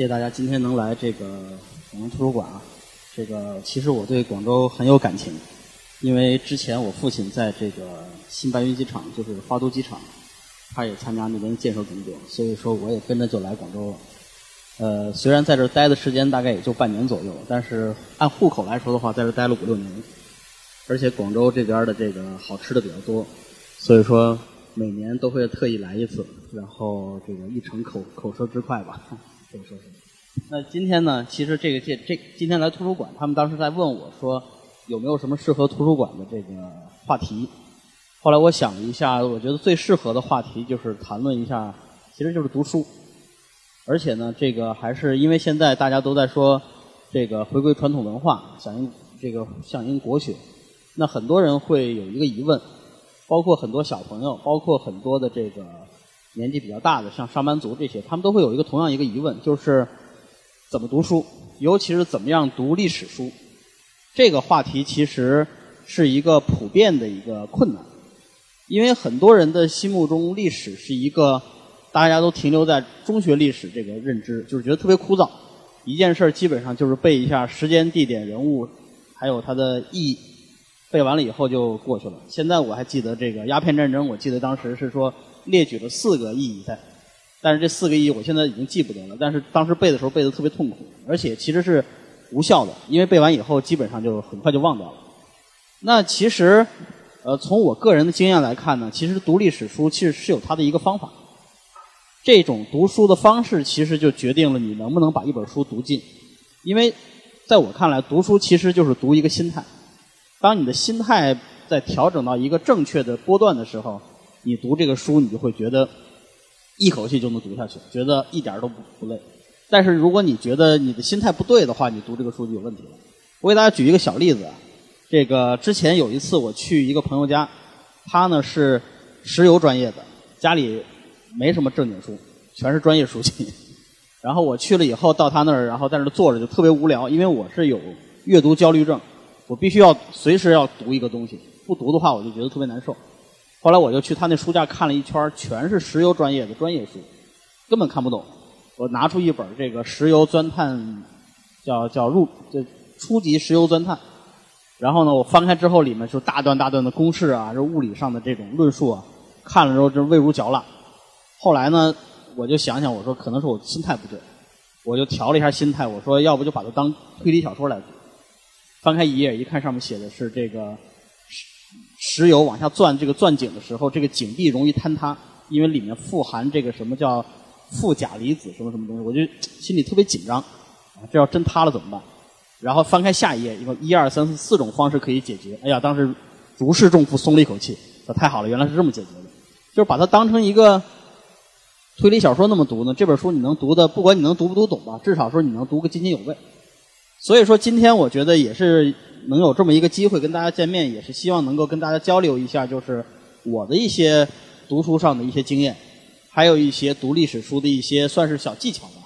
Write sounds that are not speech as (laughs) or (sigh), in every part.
谢谢大家今天能来这个广东图书馆啊。这个其实我对广州很有感情，因为之前我父亲在这个新白云机场，就是花都机场，他也参加那边建设工作，所以说我也跟着就来广州了。呃，虽然在这待的时间大概也就半年左右，但是按户口来说的话，在这待了五六年。而且广州这边的这个好吃的比较多，所以说每年都会特意来一次，然后这个一尝口口舌之快吧，这么说是。那今天呢，其实这个这这今天来图书馆，他们当时在问我说有没有什么适合图书馆的这个话题。后来我想了一下，我觉得最适合的话题就是谈论一下，其实就是读书。而且呢，这个还是因为现在大家都在说这个回归传统文化，响应这个响应国学。那很多人会有一个疑问，包括很多小朋友，包括很多的这个年纪比较大的，像上班族这些，他们都会有一个同样一个疑问，就是怎么读书，尤其是怎么样读历史书。这个话题其实是一个普遍的一个困难，因为很多人的心目中，历史是一个大家都停留在中学历史这个认知，就是觉得特别枯燥，一件事儿基本上就是背一下时间、地点、人物，还有它的意义。背完了以后就过去了。现在我还记得这个鸦片战争，我记得当时是说列举了四个意义在，但是这四个意义我现在已经记不得了。但是当时背的时候背得特别痛苦，而且其实是无效的，因为背完以后基本上就很快就忘掉了。那其实，呃，从我个人的经验来看呢，其实读历史书其实是有它的一个方法。这种读书的方式其实就决定了你能不能把一本书读尽，因为在我看来，读书其实就是读一个心态。当你的心态在调整到一个正确的波段的时候，你读这个书，你就会觉得一口气就能读下去，觉得一点都不不累。但是如果你觉得你的心态不对的话，你读这个书就有问题了。我给大家举一个小例子啊，这个之前有一次我去一个朋友家，他呢是石油专业的，家里没什么正经书，全是专业书籍。(laughs) 然后我去了以后到他那儿，然后在那儿坐着就特别无聊，因为我是有阅读焦虑症。我必须要随时要读一个东西，不读的话我就觉得特别难受。后来我就去他那书架看了一圈，全是石油专业的专业书，根本看不懂。我拿出一本这个石油钻探，叫叫入这初级石油钻探。然后呢，我翻开之后里面就大段大段的公式啊，这物理上的这种论述啊，看了之后就味如嚼蜡。后来呢，我就想想，我说可能是我心态不对，我就调了一下心态，我说要不就把它当推理小说来读。翻开一页，一看上面写的是这个石油往下钻这个钻井的时候，这个井壁容易坍塌，因为里面富含这个什么叫负钾离子什么什么东西，我就心里特别紧张，啊，这要真塌了怎么办？然后翻开下一页，一个一二三四四种方式可以解决。哎呀，当时如释重负，松了一口气，说太好了，原来是这么解决的，就是把它当成一个推理小说那么读呢。这本书你能读的，不管你能读不读懂吧，至少说你能读个津津有味。所以说，今天我觉得也是能有这么一个机会跟大家见面，也是希望能够跟大家交流一下，就是我的一些读书上的一些经验，还有一些读历史书的一些算是小技巧吧。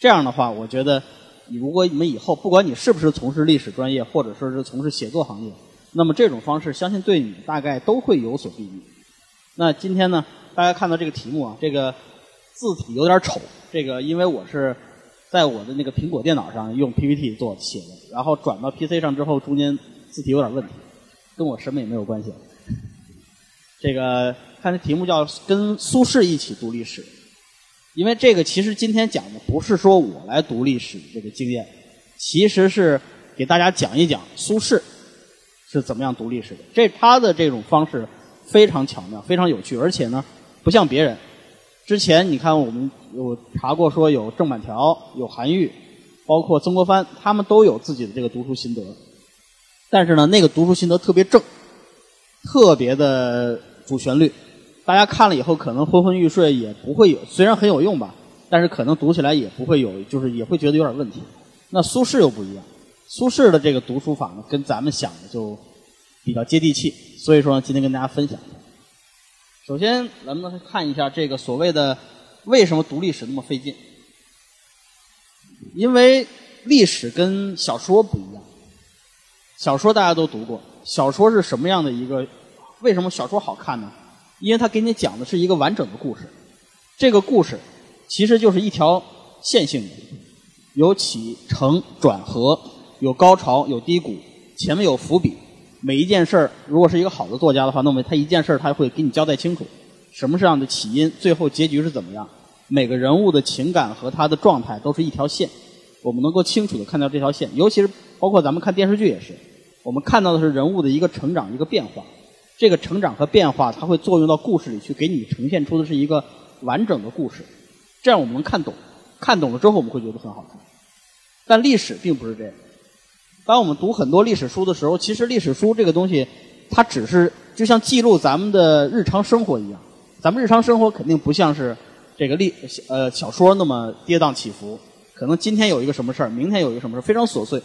这样的话，我觉得你，如果你们以后不管你是不是从事历史专业，或者说是从事写作行业，那么这种方式相信对你大概都会有所裨益。那今天呢，大家看到这个题目啊，这个字体有点丑，这个因为我是。在我的那个苹果电脑上用 PPT 做写的，然后转到 PC 上之后，中间字体有点问题，跟我什么也没有关系。这个看这题目叫“跟苏轼一起读历史”，因为这个其实今天讲的不是说我来读历史这个经验，其实是给大家讲一讲苏轼是怎么样读历史的。这他的这种方式非常巧妙，非常有趣，而且呢不像别人。之前你看我们有查过，说有郑板桥、有韩愈，包括曾国藩，他们都有自己的这个读书心得。但是呢，那个读书心得特别正，特别的主旋律，大家看了以后可能昏昏欲睡，也不会有，虽然很有用吧，但是可能读起来也不会有，就是也会觉得有点问题。那苏轼又不一样，苏轼的这个读书法呢，跟咱们想的就比较接地气，所以说今天跟大家分享。首先，咱们看一下这个所谓的为什么读历史那么费劲？因为历史跟小说不一样。小说大家都读过，小说是什么样的一个？为什么小说好看呢？因为它给你讲的是一个完整的故事。这个故事其实就是一条线性的，有起承转合，有高潮有低谷，前面有伏笔。每一件事儿，如果是一个好的作家的话，那么他一件事儿他会给你交代清楚，什么是样的起因，最后结局是怎么样。每个人物的情感和他的状态都是一条线，我们能够清楚的看到这条线。尤其是包括咱们看电视剧也是，我们看到的是人物的一个成长一个变化。这个成长和变化，它会作用到故事里去，给你呈现出的是一个完整的故事。这样我们能看懂，看懂了之后我们会觉得很好看。但历史并不是这样。当我们读很多历史书的时候，其实历史书这个东西，它只是就像记录咱们的日常生活一样。咱们日常生活肯定不像是这个历呃小说那么跌宕起伏。可能今天有一个什么事儿，明天有一个什么事儿，非常琐碎。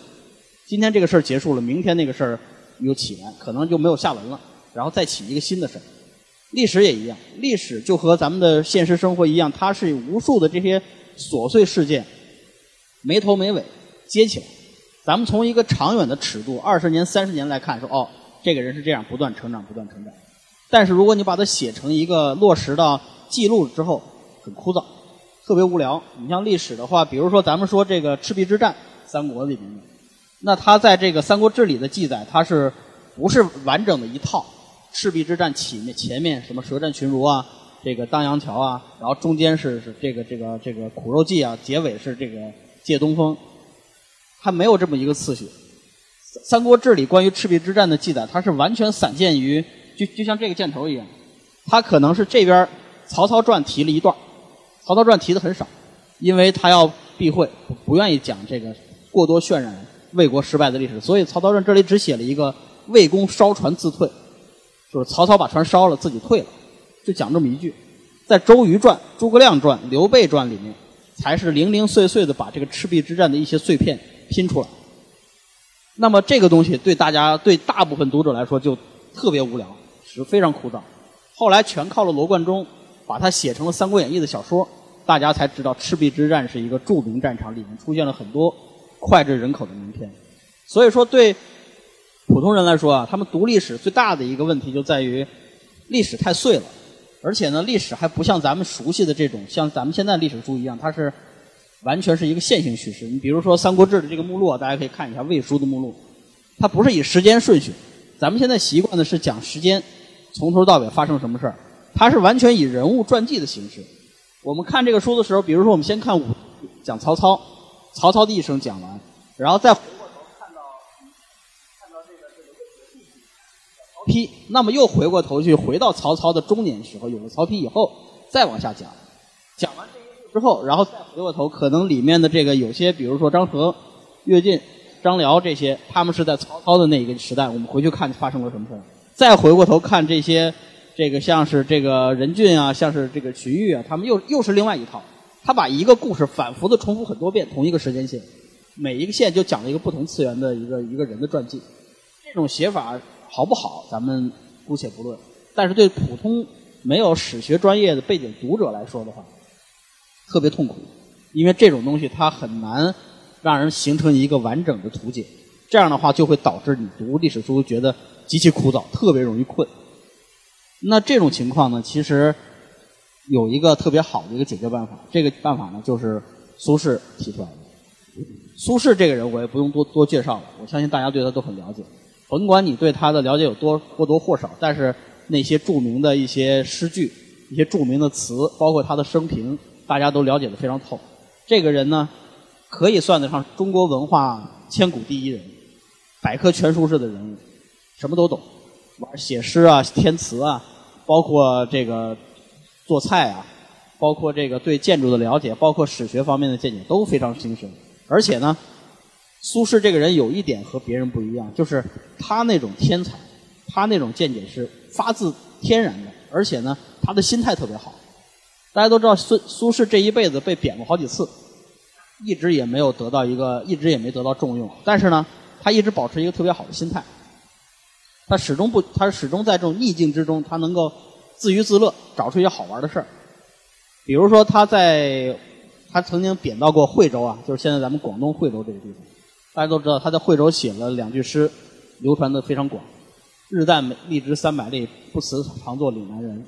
今天这个事儿结束了，明天那个事儿又起来，可能就没有下文了，然后再起一个新的事儿。历史也一样，历史就和咱们的现实生活一样，它是无数的这些琐碎事件，没头没尾接起来。咱们从一个长远的尺度，二十年、三十年来看，说哦，这个人是这样不断成长、不断成长。但是如果你把它写成一个落实到记录之后，很枯燥，特别无聊。你像历史的话，比如说咱们说这个赤壁之战，三国里面的，那他在这个《三国志》里的记载，他是不是完整的一套？赤壁之战起面前面什么舌战群儒啊，这个当阳桥啊，然后中间是是这个这个这个苦肉计啊，结尾是这个借东风。它没有这么一个次序，《三国志》里关于赤壁之战的记载，它是完全散见于，就就像这个箭头一样，它可能是这边曹操传提了一段，曹操传提的很少，因为他要避讳，不愿意讲这个过多渲染魏国失败的历史，所以曹操传这里只写了一个魏公烧船自退，就是曹操把船烧了，自己退了，就讲这么一句。在《周瑜传》《诸葛亮传》《刘备传》里面，才是零零碎碎的把这个赤壁之战的一些碎片。拼出来，那么这个东西对大家对大部分读者来说就特别无聊，是非常枯燥。后来全靠了罗贯中把它写成了《三国演义》的小说，大家才知道赤壁之战是一个著名战场，里面出现了很多脍炙人口的名篇。所以说，对普通人来说啊，他们读历史最大的一个问题就在于历史太碎了，而且呢，历史还不像咱们熟悉的这种像咱们现在历史书一样，它是。完全是一个线性叙事。你比如说《三国志》的这个目录啊，大家可以看一下魏书的目录，它不是以时间顺序。咱们现在习惯的是讲时间，从头到尾发生什么事儿，它是完全以人物传记的形式。我们看这个书的时候，比如说我们先看武讲曹操，曹操的一生讲完，然后再回过头看到看到这个这个曹丕，那么又回过头去回到曹操的中年时候，有了曹丕以后，再往下讲，讲完这。之后，然后再回过头，可能里面的这个有些，比如说张合、乐进、张辽这些，他们是在曹操的那一个时代。我们回去看发生了什么事儿。再回过头看这些，这个像是这个任俊啊，像是这个荀彧啊，他们又又是另外一套。他把一个故事反复的重复很多遍，同一个时间线，每一个线就讲了一个不同次元的一个一个人的传记。这种写法好不好，咱们姑且不论。但是对普通没有史学专业的背景读者来说的话，特别痛苦，因为这种东西它很难让人形成一个完整的图解，这样的话就会导致你读历史书觉得极其枯燥，特别容易困。那这种情况呢，其实有一个特别好的一个解决办法，这个办法呢就是苏轼提出来的。苏轼这个人我也不用多多介绍了，我相信大家对他都很了解。甭管你对他的了解有多或多或少，但是那些著名的一些诗句、一些著名的词，包括他的生平。大家都了解的非常透，这个人呢，可以算得上中国文化千古第一人，百科全书式的人物，什么都懂，写诗啊、填词啊，包括这个做菜啊，包括这个对建筑的了解，包括史学方面的见解都非常精深。而且呢，苏轼这个人有一点和别人不一样，就是他那种天才，他那种见解是发自天然的，而且呢，他的心态特别好。大家都知道苏苏轼这一辈子被贬过好几次，一直也没有得到一个，一直也没得到重用。但是呢，他一直保持一个特别好的心态，他始终不，他始终在这种逆境之中，他能够自娱自乐，找出一些好玩的事儿。比如说他在，他曾经贬到过惠州啊，就是现在咱们广东惠州这个地方。大家都知道他在惠州写了两句诗，流传的非常广：“日旦荔枝三百粒，不辞长作岭南人。”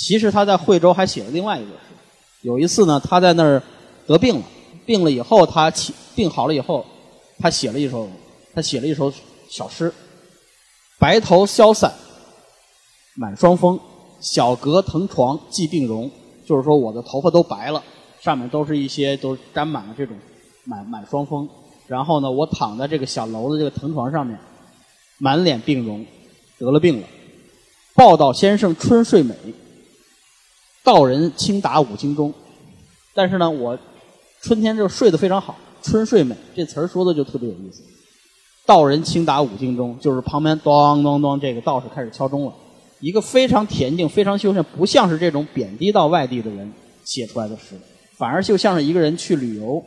其实他在惠州还写了另外一个诗。有一次呢，他在那儿得病了，病了以后，他起病好了以后，他写了一首，他写了一首小诗：白头消散满霜风，小阁藤床寄病容。就是说我的头发都白了，上面都是一些都沾满了这种满满霜风。然后呢，我躺在这个小楼的这个藤床上面，满脸病容，得了病了。报道先生春睡美，道人轻打五经中。但是呢，我春天就睡得非常好，春睡美这词儿说的就特别有意思。道人轻打五经中，就是旁边咚咚咚，这个道士开始敲钟了。一个非常恬静、非常修身，不像是这种贬低到外地的人写出来的诗，反而就像是一个人去旅游，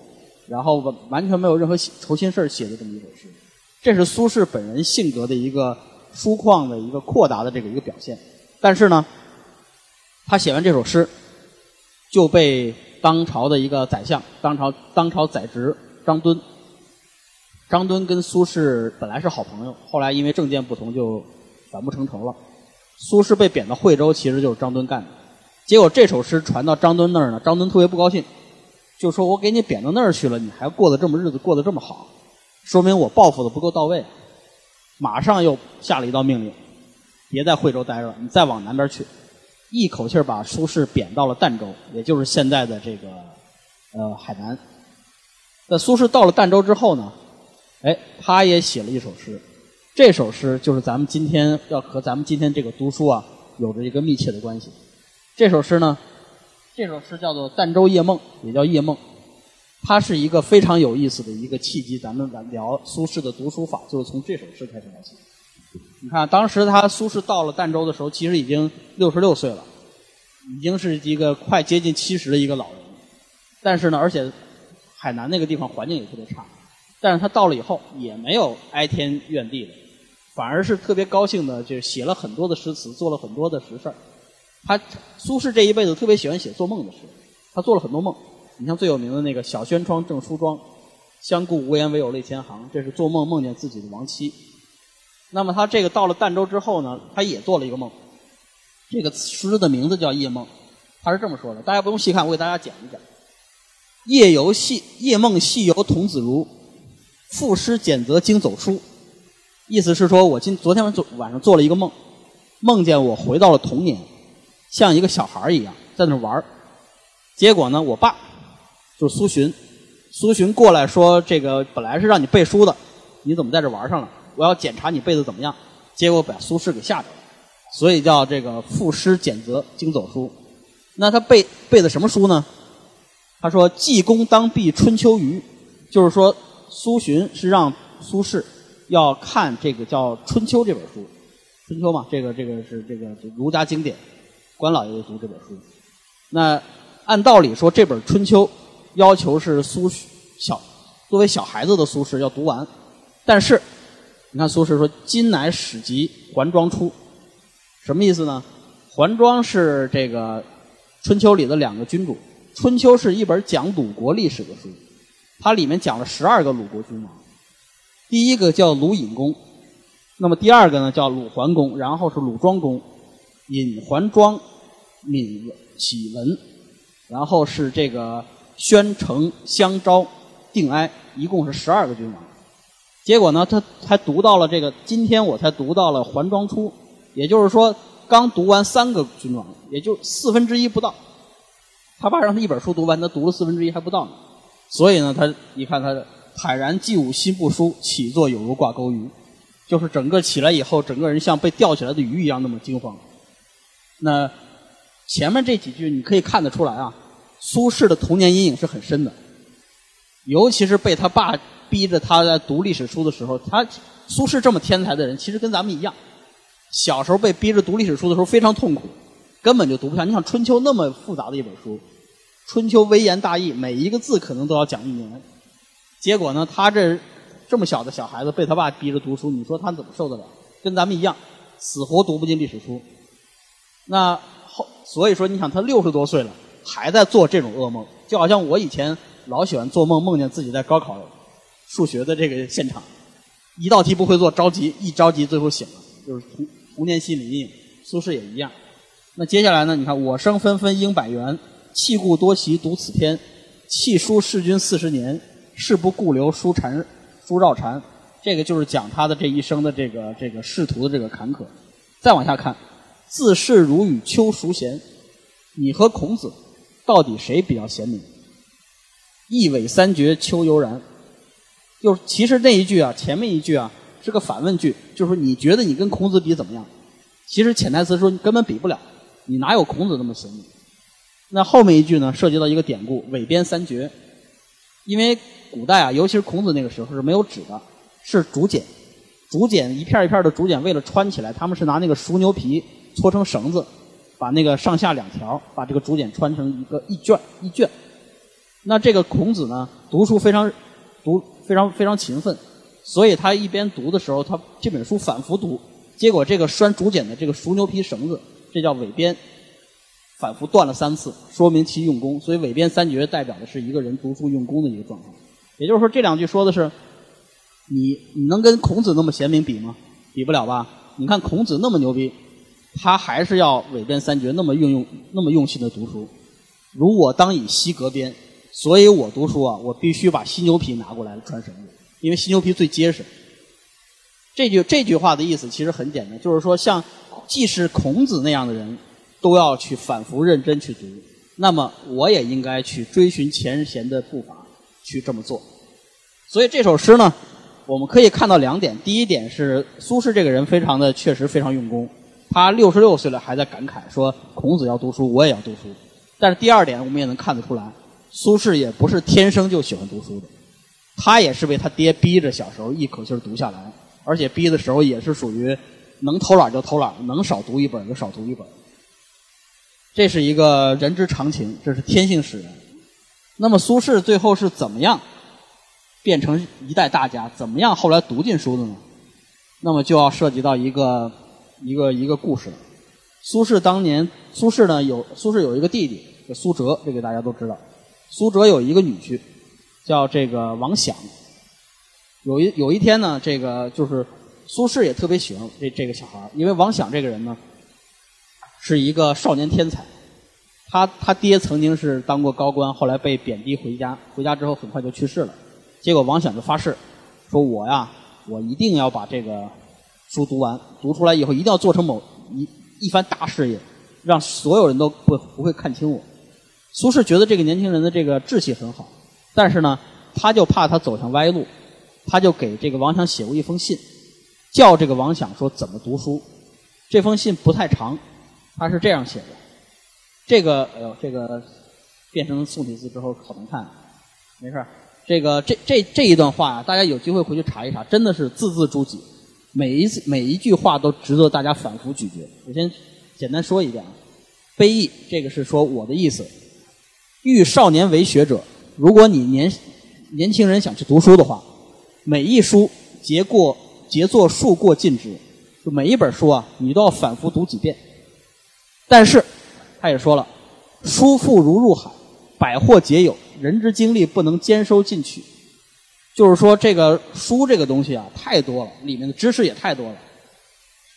然后完全没有任何愁心事儿写的这么一首诗。这是苏轼本人性格的一个疏旷的一个阔达的这个一个表现。但是呢，他写完这首诗，就被当朝的一个宰相，当朝当朝宰执张敦。张敦跟苏轼本来是好朋友，后来因为政见不同，就反目成仇了。苏轼被贬到惠州，其实就是张敦干的。结果这首诗传到张敦那儿呢，张敦特别不高兴，就说我给你贬到那儿去了，你还过得这么日子过得这么好，说明我报复的不够到位。马上又下了一道命令，别在惠州待着了，你再往南边去。一口气把苏轼贬到了儋州，也就是现在的这个呃海南。那苏轼到了儋州之后呢，哎，他也写了一首诗。这首诗就是咱们今天要和咱们今天这个读书啊有着一个密切的关系。这首诗呢，这首诗叫做《儋州夜梦》，也叫《夜梦》。它是一个非常有意思的一个契机。咱们来聊苏轼的读书法，就是从这首诗开始来写。你看，当时他苏轼到了儋州的时候，其实已经六十六岁了，已经是一个快接近七十的一个老人。但是呢，而且海南那个地方环境也特别差。但是他到了以后，也没有哀天怨地的。反而是特别高兴的，就写了很多的诗词，做了很多的实事儿。他苏轼这一辈子特别喜欢写做梦的诗，他做了很多梦。你像最有名的那个“小轩窗正梳妆，相顾无言唯有泪千行”，这是做梦梦见自己的亡妻。那么他这个到了儋州之后呢，他也做了一个梦。这个诗的名字叫《夜梦》，他是这么说的，大家不用细看，我给大家讲一讲。夜游戏夜梦戏游童子如，赋诗简则经走书。意思是说，我今昨天晚做晚上做了一个梦，梦见我回到了童年，像一个小孩一样在那玩结果呢，我爸就是苏洵，苏洵过来说：“这个本来是让你背书的，你怎么在这玩上了？我要检查你背的怎么样。”结果把苏轼给吓着了，所以叫这个赋诗简则经走书。那他背背的什么书呢？他说：“济公当避春秋余”，就是说苏洵是让苏轼。要看这个叫《春秋》这本书，《春秋》嘛，这个这个是这个儒家经典，关老爷爷读这本书。那按道理说，这本《春秋》要求是苏小作为小孩子的苏轼要读完，但是你看苏轼说：“今乃始集还庄出”，什么意思呢？桓庄是这个《春秋》里的两个君主，《春秋》是一本讲鲁国历史的书，它里面讲了十二个鲁国君王。第一个叫鲁隐公，那么第二个呢叫鲁桓公，然后是鲁庄公，隐桓庄，闵启文，然后是这个宣城相昭定哀，一共是十二个君王。结果呢，他才读到了这个，今天我才读到了桓庄初，也就是说刚读完三个军装，也就四分之一不到。他爸让他一本书读完，他读了四分之一还不到呢。所以呢，他你看他的。坦然既吾心不舒，起坐有如挂钩鱼，就是整个起来以后，整个人像被吊起来的鱼一样那么惊慌。那前面这几句你可以看得出来啊，苏轼的童年阴影是很深的，尤其是被他爸逼着他在读历史书的时候，他苏轼这么天才的人，其实跟咱们一样，小时候被逼着读历史书的时候非常痛苦，根本就读不下。你想《春秋》那么复杂的一本书，《春秋》微言大义，每一个字可能都要讲一年。结果呢？他这这么小的小孩子被他爸逼着读书，你说他怎么受得了？跟咱们一样，死活读不进历史书。那后所以说，你想他六十多岁了，还在做这种噩梦，就好像我以前老喜欢做梦，梦见自己在高考数学的这个现场，一道题不会做，着急，一着急最后醒了，就是童童年心理阴影。苏轼也一样。那接下来呢？你看，我生纷纷应百元，弃故多习读此篇。弃书弑君四十年，事不顾留书缠书绕缠。这个就是讲他的这一生的这个这个仕途的这个坎坷。再往下看，自是如与秋孰贤？你和孔子到底谁比较贤明？一苇三绝，秋犹然。就其实那一句啊，前面一句啊是个反问句，就是说你觉得你跟孔子比怎么样？其实潜台词说你根本比不了，你哪有孔子那么贤明？那后面一句呢，涉及到一个典故“尾编三绝”，因为古代啊，尤其是孔子那个时候是没有纸的，是竹简，竹简一片一片的竹简，为了穿起来，他们是拿那个熟牛皮搓成绳子，把那个上下两条，把这个竹简穿成一个一卷一卷。那这个孔子呢，读书非常读 (laughs) 非常非常勤奋，所以他一边读的时候，他这本书反复读，结果这个拴竹简的这个熟牛皮绳子，这叫苇编，反复断了三次，说明其用功。所以苇编三绝代表的是一个人读书用功的一个状态。也就是说，这两句说的是，你你能跟孔子那么贤明比吗？比不了吧？你看孔子那么牛逼，他还是要苇编三绝，那么运用那么用心的读书。如我当以西革鞭。所以我读书啊，我必须把犀牛皮拿过来穿绳子，因为犀牛皮最结实。这句这句话的意思其实很简单，就是说，像既是孔子那样的人，都要去反复认真去读，那么我也应该去追寻前贤的步伐，去这么做。所以这首诗呢，我们可以看到两点：第一点是苏轼这个人非常的确实非常用功，他六十六岁了还在感慨说孔子要读书，我也要读书。但是第二点，我们也能看得出来。苏轼也不是天生就喜欢读书的，他也是被他爹逼着小时候一口气读下来，而且逼的时候也是属于能偷懒就偷懒，能少读一本就少读一本。这是一个人之常情，这是天性使然。那么苏轼最后是怎么样变成一代大家？怎么样后来读进书的呢？那么就要涉及到一个一个一个故事了。苏轼当年，苏轼呢有苏轼有一个弟弟叫苏辙，这个大家都知道。苏辙有一个女婿，叫这个王响。有一有一天呢，这个就是苏轼也特别喜欢这这个小孩因为王响这个人呢，是一个少年天才。他他爹曾经是当过高官，后来被贬低回家，回家之后很快就去世了。结果王响就发誓，说我呀，我一定要把这个书读完，读出来以后一定要做成某一一番大事业，让所有人都不不会看轻我。苏轼觉得这个年轻人的这个志气很好，但是呢，他就怕他走向歪路，他就给这个王强写过一封信，叫这个王强说怎么读书。这封信不太长，他是这样写的。这个，哎呦，这个变成宋体字之后好难看，没事这个这这这一段话啊，大家有机会回去查一查，真的是字字珠玑，每一次每一句话都值得大家反复咀嚼。我先简单说一遍啊，悲意，这个是说我的意思。欲少年为学者，如果你年年轻人想去读书的话，每一书结过结作数过尽之，就每一本书啊，你都要反复读几遍。但是他也说了，书富如入海，百货皆有，人之精力不能兼收尽取。就是说，这个书这个东西啊，太多了，里面的知识也太多了。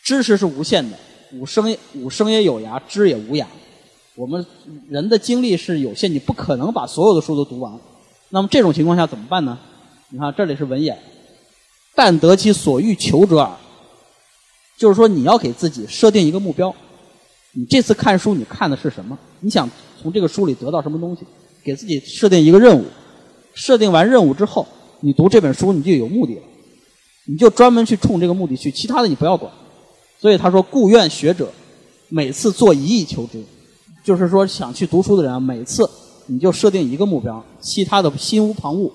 知识是无限的，五声五声也有涯，知也无涯。我们人的精力是有限，你不可能把所有的书都读完。那么这种情况下怎么办呢？你看这里是文言，但得其所欲求者耳。就是说你要给自己设定一个目标。你这次看书你看的是什么？你想从这个书里得到什么东西？给自己设定一个任务。设定完任务之后，你读这本书你就有目的了。你就专门去冲这个目的去，其他的你不要管。所以他说：“故愿学者，每次做一意求之。”就是说，想去读书的人啊，每次你就设定一个目标，其他的心无旁骛。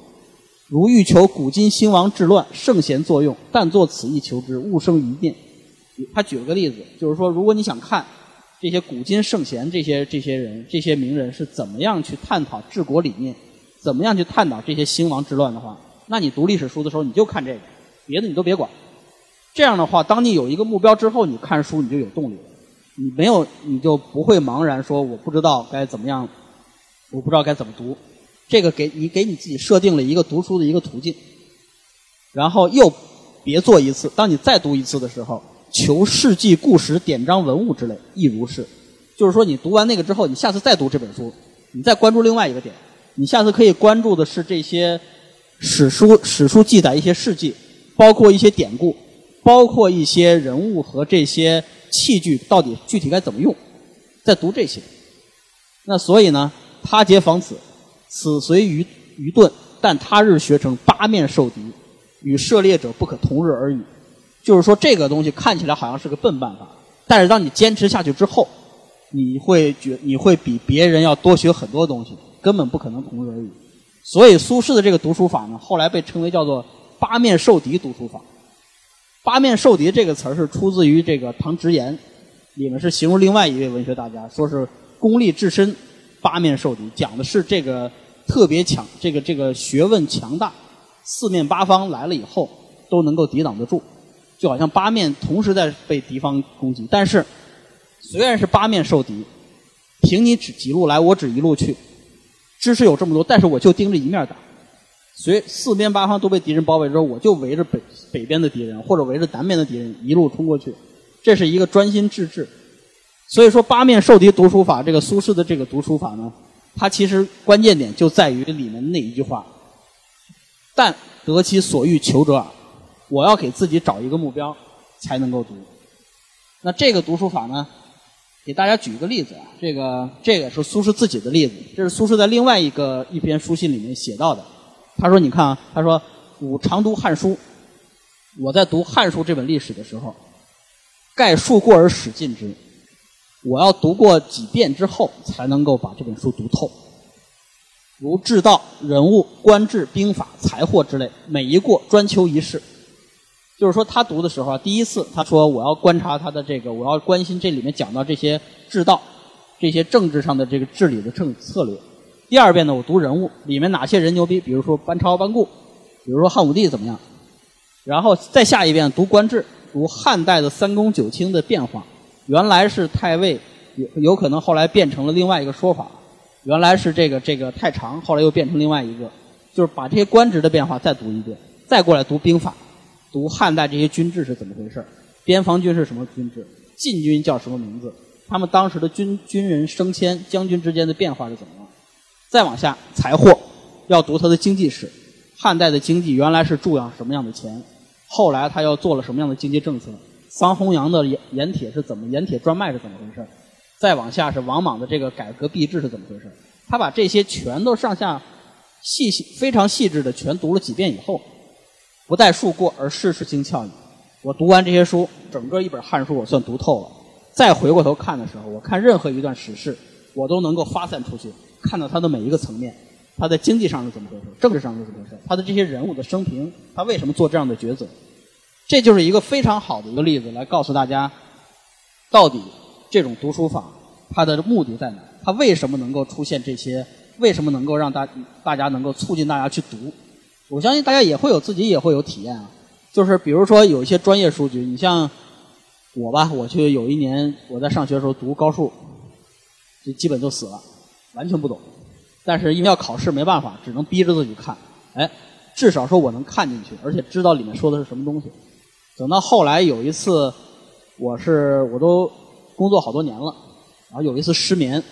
如欲求古今兴亡治乱圣贤作用，但作此意求之，勿生愚念。他举了个例子，就是说，如果你想看这些古今圣贤这些这些人这些名人是怎么样去探讨治国理念，怎么样去探讨这些兴亡治乱的话，那你读历史书的时候你就看这个，别的你都别管。这样的话，当你有一个目标之后，你看书你就有动力了。你没有，你就不会茫然说我不知道该怎么样，我不知道该怎么读。这个给你给你自己设定了一个读书的一个途径，然后又别做一次。当你再读一次的时候，求事迹、故事、典章、文物之类，亦如是。就是说，你读完那个之后，你下次再读这本书，你再关注另外一个点，你下次可以关注的是这些史书，史书记载一些事迹，包括一些典故，包括一些人物和这些器具到底具体该怎么用，在读这些。那所以呢，他皆访此，此随愚愚钝，但他日学成八面受敌，与涉猎者不可同日而语。就是说，这个东西看起来好像是个笨办法，但是当你坚持下去之后，你会觉你会比别人要多学很多东西，根本不可能同日而语。所以苏轼的这个读书法呢，后来被称为叫做“八面受敌”读书法。“八面受敌”这个词儿是出自于这个《唐直言》，里面是形容另外一位文学大家，说是。功力至深，八面受敌，讲的是这个特别强，这个这个学问强大，四面八方来了以后都能够抵挡得住，就好像八面同时在被敌方攻击。但是虽然是八面受敌，凭你指几路来，我指一路去，知识有这么多，但是我就盯着一面打。随四边八方都被敌人包围之后，我就围着北北边的敌人或者围着南边的敌人一路冲过去，这是一个专心致志。所以说，八面受敌读书法，这个苏轼的这个读书法呢，它其实关键点就在于里面那一句话：“但得其所欲求者耳。”我要给自己找一个目标，才能够读。那这个读书法呢，给大家举一个例子啊，这个这个是苏轼自己的例子，这是苏轼在另外一个一篇书信里面写到的。他说：“你看啊，他说吾常读《汉书》，我在读《汉书》这本历史的时候，盖数过而始尽之。”我要读过几遍之后，才能够把这本书读透。如治道、人物、官制、兵法、财货之类，每一过专求一事。就是说，他读的时候啊，第一次他说我要观察他的这个，我要关心这里面讲到这些治道、这些政治上的这个治理的政策略。第二遍呢，我读人物，里面哪些人牛逼？比如说班超、班固，比如说汉武帝怎么样？然后再下一遍读官制，读汉代的三公九卿的变化。原来是太尉，有有可能后来变成了另外一个说法。原来是这个这个太常，后来又变成另外一个，就是把这些官职的变化再读一遍，再过来读兵法，读汉代这些军制是怎么回事边防军是什么军制？禁军叫什么名字？他们当时的军军人升迁、将军之间的变化是怎么样？再往下，财货要读他的经济史。汉代的经济原来是注养什么样的钱？后来他又做了什么样的经济政策？桑弘羊的盐盐铁是怎么？盐铁专卖是怎么回事？再往下是王莽的这个改革币制是怎么回事？他把这些全都上下细细非常细致的全读了几遍以后，不带数过而事事精窍矣。我读完这些书，整个一本《汉书》我算读透了。再回过头看的时候，我看任何一段史事，我都能够发散出去，看到他的每一个层面。他在经济上是怎么回事？政治上是怎么回事？他的这些人物的生平，他为什么做这样的抉择？这就是一个非常好的一个例子，来告诉大家，到底这种读书法它的目的在哪？它为什么能够出现这些？为什么能够让大大家能够促进大家去读？我相信大家也会有自己也会有体验啊。就是比如说有一些专业书籍，你像我吧，我去有一年我在上学的时候读高数，就基本就死了，完全不懂。但是因为要考试，没办法，只能逼着自己看。哎，至少说我能看进去，而且知道里面说的是什么东西。等到后来有一次，我是我都工作好多年了，然后有一次失眠，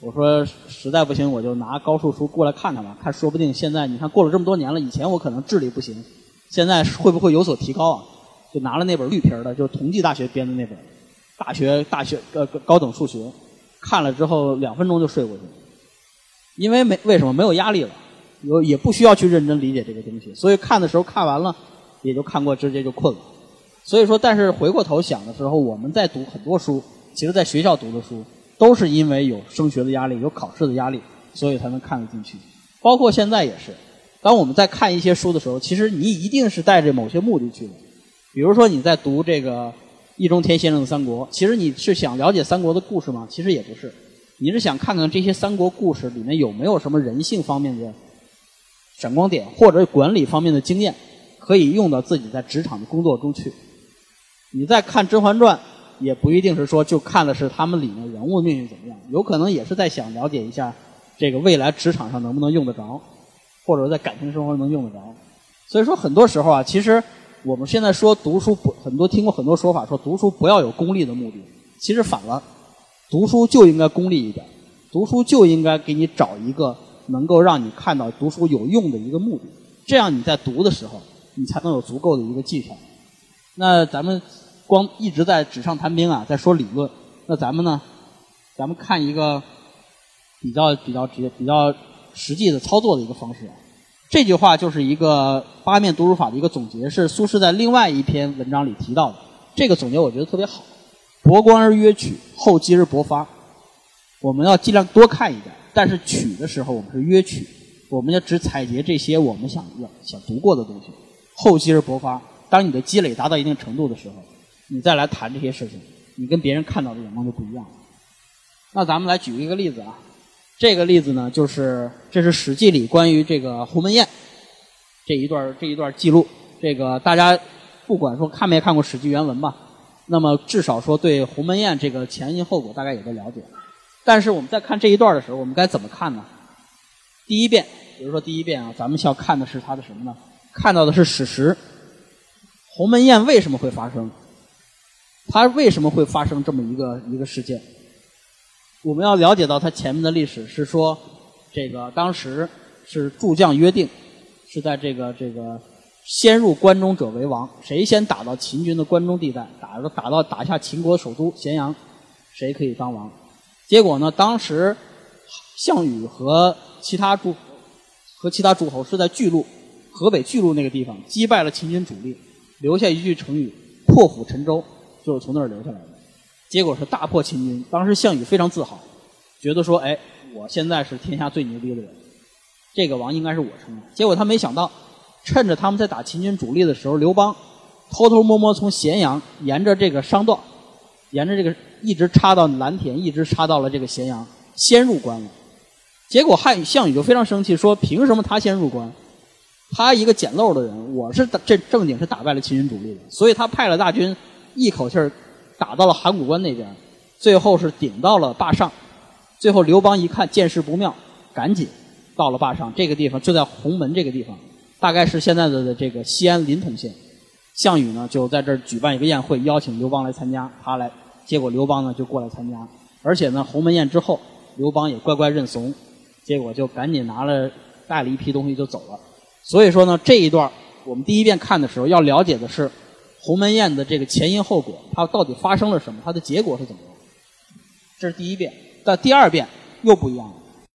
我说实在不行我就拿高数书过来看看吧，看说不定现在你看过了这么多年了，以前我可能智力不行，现在会不会有所提高啊？就拿了那本绿皮的，就是同济大学编的那本大学大学呃高等数学，看了之后两分钟就睡过去了，因为没为什么没有压力了，有也不需要去认真理解这个东西，所以看的时候看完了。也就看过，直接就困了。所以说，但是回过头想的时候，我们在读很多书，其实在学校读的书，都是因为有升学的压力、有考试的压力，所以才能看得进去。包括现在也是，当我们在看一些书的时候，其实你一定是带着某些目的去的。比如说你在读这个易中天先生的《三国》，其实你是想了解三国的故事吗？其实也不是，你是想看看这些三国故事里面有没有什么人性方面的闪光点，或者管理方面的经验。可以用到自己在职场的工作中去。你在看《甄嬛传》，也不一定是说就看的是他们里面人物命运怎么样，有可能也是在想了解一下这个未来职场上能不能用得着，或者在感情生活能用得着。所以说，很多时候啊，其实我们现在说读书不很多听过很多说法，说读书不要有功利的目的。其实反了，读书就应该功利一点，读书就应该给你找一个能够让你看到读书有用的一个目的。这样你在读的时候，你才能有足够的一个技巧。那咱们光一直在纸上谈兵啊，在说理论。那咱们呢？咱们看一个比较比较直接、比较实际的操作的一个方式。这句话就是一个八面读书法的一个总结，是苏轼在另外一篇文章里提到的。这个总结我觉得特别好。博观而约取，厚积而薄发。我们要尽量多看一点，但是取的时候我们是约取，我们要只采撷这些我们想要想读过的东西。厚积而薄发，当你的积累达到一定程度的时候，你再来谈这些事情，你跟别人看到的眼光就不一样了。那咱们来举一个例子啊，这个例子呢，就是这是《史记》里关于这个鸿门宴这一段这一段记录。这个大家不管说看没看过《史记》原文吧。那么至少说对鸿门宴这个前因后果大概有个了解，但是我们在看这一段的时候，我们该怎么看呢？第一遍，比如说第一遍啊，咱们需要看的是它的什么呢？看到的是史实。鸿门宴为什么会发生？它为什么会发生这么一个一个事件？我们要了解到它前面的历史是说，这个当时是诸将约定，是在这个这个。先入关中者为王，谁先打到秦军的关中地带，打到打到打下秦国首都咸阳，谁可以当王。结果呢，当时项羽和其他诸和其他诸侯是在巨鹿河北巨鹿那个地方击败了秦军主力，留下一句成语“破釜沉舟”，就是从那儿留下来的。结果是大破秦军，当时项羽非常自豪，觉得说：“哎，我现在是天下最牛逼的人，这个王应该是我称的。”结果他没想到。趁着他们在打秦军主力的时候，刘邦偷偷摸摸从咸阳沿着这个商道，沿着这个一直插到蓝田，一直插到了这个咸阳，先入关了。结果汉项羽就非常生气，说：“凭什么他先入关？他一个捡漏的人，我是这正经是打败了秦军主力的。”所以他派了大军，一口气儿打到了函谷关那边，最后是顶到了坝上。最后刘邦一看见势不妙，赶紧到了坝上这个地方，就在鸿门这个地方。大概是现在的这个西安临潼县，项羽呢就在这儿举办一个宴会，邀请刘邦来参加，他来，结果刘邦呢就过来参加，而且呢鸿门宴之后，刘邦也乖乖认怂，结果就赶紧拿了带了一批东西就走了。所以说呢这一段我们第一遍看的时候要了解的是鸿门宴的这个前因后果，它到底发生了什么，它的结果是怎么样。这是第一遍，但第二遍又不一样了。